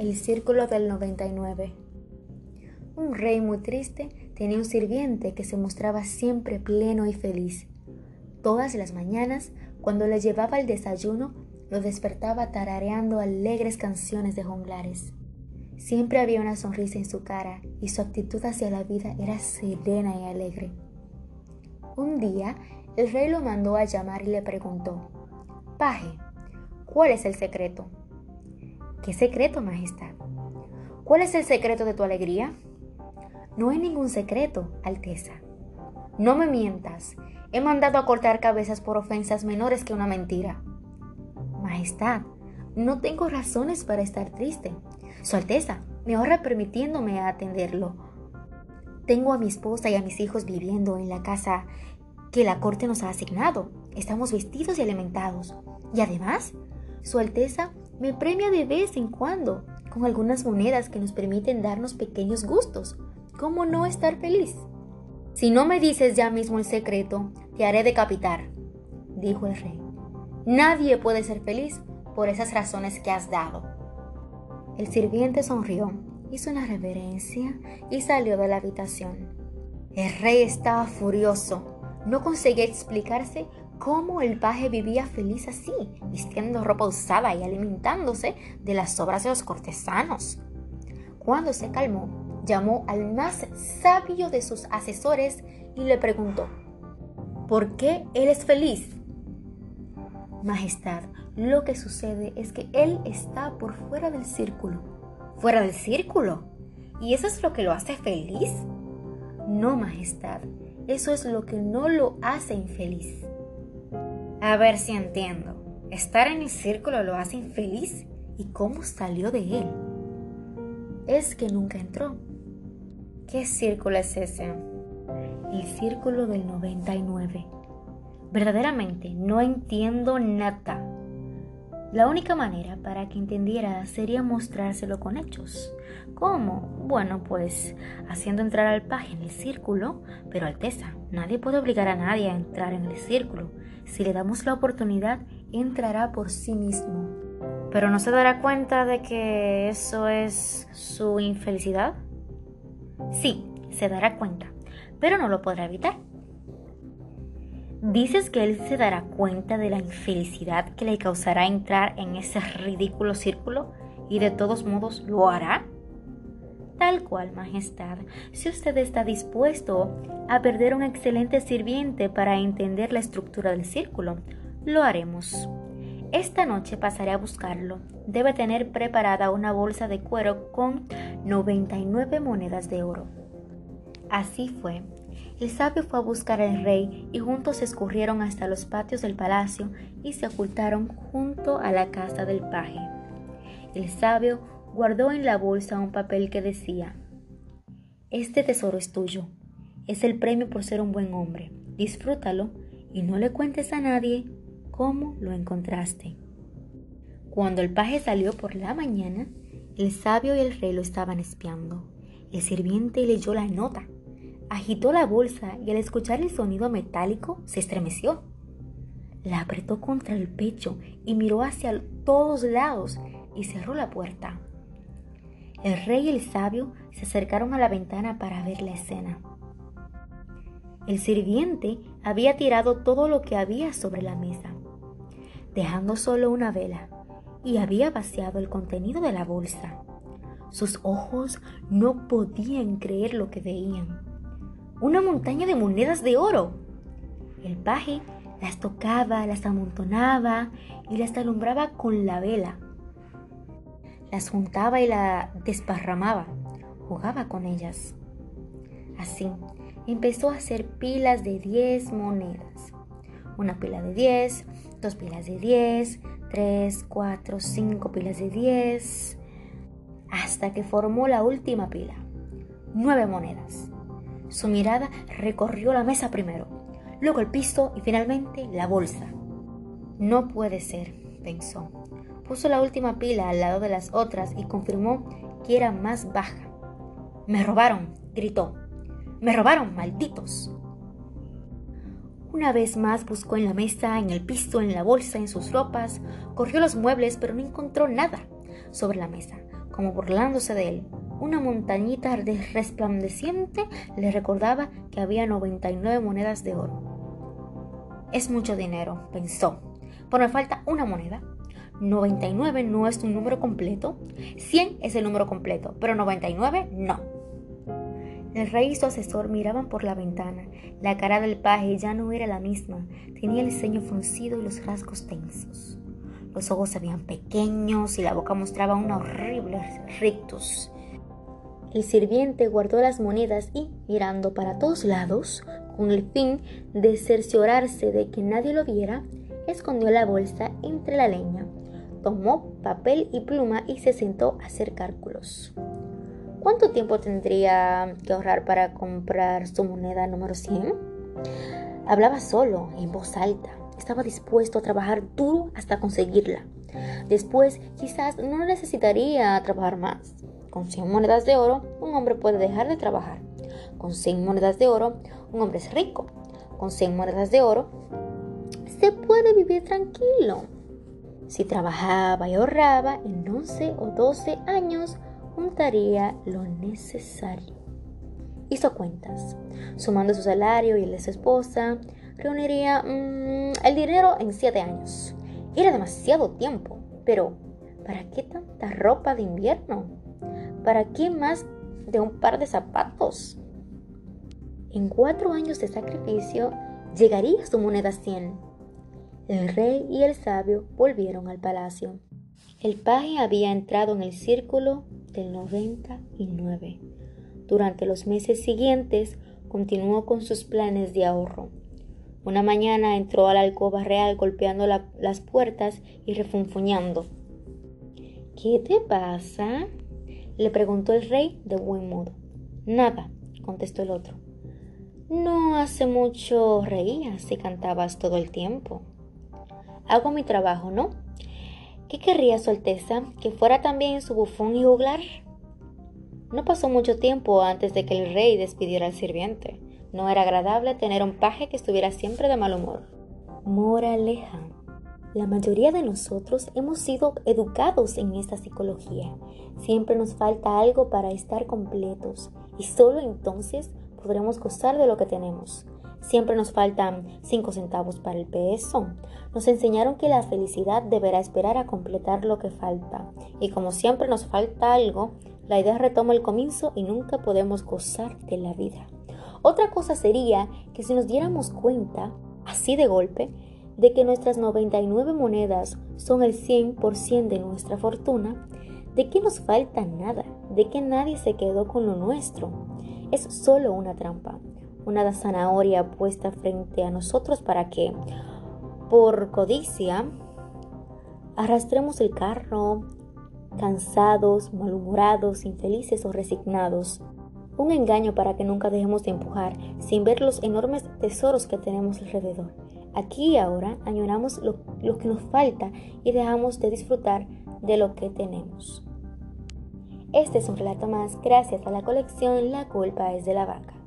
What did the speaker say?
El círculo del 99. Un rey muy triste tenía un sirviente que se mostraba siempre pleno y feliz. Todas las mañanas, cuando le llevaba el desayuno, lo despertaba tarareando alegres canciones de jonglares. Siempre había una sonrisa en su cara y su actitud hacia la vida era serena y alegre. Un día, el rey lo mandó a llamar y le preguntó, Paje, ¿cuál es el secreto? ¿Qué secreto, Majestad? ¿Cuál es el secreto de tu alegría? No hay ningún secreto, Alteza. No me mientas. He mandado a cortar cabezas por ofensas menores que una mentira. Majestad, no tengo razones para estar triste. Su Alteza me ahorra permitiéndome atenderlo. Tengo a mi esposa y a mis hijos viviendo en la casa que la corte nos ha asignado. Estamos vestidos y alimentados. Y además, Su Alteza me premia de vez en cuando con algunas monedas que nos permiten darnos pequeños gustos. ¿Cómo no estar feliz? Si no me dices ya mismo el secreto, te haré decapitar, dijo el rey. Nadie puede ser feliz por esas razones que has dado. El sirviente sonrió, hizo una reverencia y salió de la habitación. El rey estaba furioso. No conseguía explicarse cómo el paje vivía feliz así, vistiendo ropa usada y alimentándose de las obras de los cortesanos. Cuando se calmó, llamó al más sabio de sus asesores y le preguntó, ¿por qué él es feliz? Majestad, lo que sucede es que él está por fuera del círculo. ¿Fuera del círculo? ¿Y eso es lo que lo hace feliz? No, Majestad, eso es lo que no lo hace infeliz. A ver si entiendo. ¿Estar en el círculo lo hace infeliz? ¿Y cómo salió de él? Es que nunca entró. ¿Qué círculo es ese? El círculo del 99. Verdaderamente no entiendo nada. La única manera para que entendiera sería mostrárselo con hechos. ¿Cómo? Bueno, pues haciendo entrar al paje en el círculo, pero Alteza, nadie puede obligar a nadie a entrar en el círculo. Si le damos la oportunidad, entrará por sí mismo. Pero no se dará cuenta de que eso es su infelicidad. Sí, se dará cuenta, pero no lo podrá evitar. ¿Dices que él se dará cuenta de la infelicidad que le causará entrar en ese ridículo círculo y de todos modos lo hará? Tal cual, Majestad, si usted está dispuesto a perder un excelente sirviente para entender la estructura del círculo, lo haremos. Esta noche pasaré a buscarlo. Debe tener preparada una bolsa de cuero con 99 monedas de oro. Así fue. El sabio fue a buscar al rey y juntos escurrieron hasta los patios del palacio y se ocultaron junto a la casa del paje. El sabio guardó en la bolsa un papel que decía, Este tesoro es tuyo, es el premio por ser un buen hombre, disfrútalo y no le cuentes a nadie cómo lo encontraste. Cuando el paje salió por la mañana, el sabio y el rey lo estaban espiando. El sirviente leyó la nota Agitó la bolsa y al escuchar el sonido metálico se estremeció. La apretó contra el pecho y miró hacia todos lados y cerró la puerta. El rey y el sabio se acercaron a la ventana para ver la escena. El sirviente había tirado todo lo que había sobre la mesa, dejando solo una vela, y había vaciado el contenido de la bolsa. Sus ojos no podían creer lo que veían una montaña de monedas de oro. El paje las tocaba, las amontonaba y las alumbraba con la vela. Las juntaba y la desparramaba, jugaba con ellas. Así, empezó a hacer pilas de 10 monedas. Una pila de 10, dos pilas de 10, tres, cuatro, cinco pilas de 10, hasta que formó la última pila, nueve monedas. Su mirada recorrió la mesa primero, luego el piso y finalmente la bolsa. No puede ser, pensó. Puso la última pila al lado de las otras y confirmó que era más baja. Me robaron, gritó. Me robaron, malditos. Una vez más buscó en la mesa, en el piso, en la bolsa, en sus ropas, corrió los muebles, pero no encontró nada sobre la mesa como burlándose de él. Una montañita resplandeciente le recordaba que había 99 monedas de oro. Es mucho dinero, pensó, pero me falta una moneda. 99 no es un número completo, 100 es el número completo, pero 99 no. El rey y su asesor miraban por la ventana. La cara del paje ya no era la misma. Tenía el ceño fruncido y los rasgos tensos. Los ojos se veían pequeños y la boca mostraba una horrible rictus. El sirviente guardó las monedas y, mirando para todos lados, con el fin de cerciorarse de que nadie lo viera, escondió la bolsa entre la leña, tomó papel y pluma y se sentó a hacer cálculos. ¿Cuánto tiempo tendría que ahorrar para comprar su moneda número 100? Hablaba solo, en voz alta. Estaba dispuesto a trabajar duro hasta conseguirla. Después, quizás no necesitaría trabajar más. Con 100 monedas de oro, un hombre puede dejar de trabajar. Con 100 monedas de oro, un hombre es rico. Con 100 monedas de oro, se puede vivir tranquilo. Si trabajaba y ahorraba en 11 o 12 años, juntaría lo necesario. Hizo cuentas, sumando su salario y el de su esposa, reuniría mm, el dinero en siete años. Era demasiado tiempo, pero ¿para qué tanta ropa de invierno? ¿Para qué más de un par de zapatos? En cuatro años de sacrificio llegaría su moneda 100. El rey y el sabio volvieron al palacio. El paje había entrado en el círculo del 99. Durante los meses siguientes continuó con sus planes de ahorro. Una mañana entró a la alcoba real golpeando las puertas y refunfuñando. ¿Qué te pasa? Le preguntó el rey de buen modo. Nada, contestó el otro. No hace mucho reías y cantabas todo el tiempo. Hago mi trabajo, ¿no? ¿Qué querría su Alteza? ¿Que fuera también su bufón y juglar? No pasó mucho tiempo antes de que el rey despidiera al sirviente. No era agradable tener un paje que estuviera siempre de mal humor. Moraleja. La mayoría de nosotros hemos sido educados en esta psicología. Siempre nos falta algo para estar completos y solo entonces podremos gozar de lo que tenemos. Siempre nos faltan 5 centavos para el peso. Nos enseñaron que la felicidad deberá esperar a completar lo que falta. Y como siempre nos falta algo, la idea retoma el comienzo y nunca podemos gozar de la vida. Otra cosa sería que si nos diéramos cuenta, así de golpe, de que nuestras 99 monedas son el 100% de nuestra fortuna, de que nos falta nada, de que nadie se quedó con lo nuestro. Es solo una trampa una zanahoria puesta frente a nosotros para que, por codicia, arrastremos el carro, cansados, malhumorados, infelices o resignados. Un engaño para que nunca dejemos de empujar sin ver los enormes tesoros que tenemos alrededor. Aquí y ahora añoramos lo, lo que nos falta y dejamos de disfrutar de lo que tenemos. Este es un relato más gracias a la colección La culpa es de la vaca.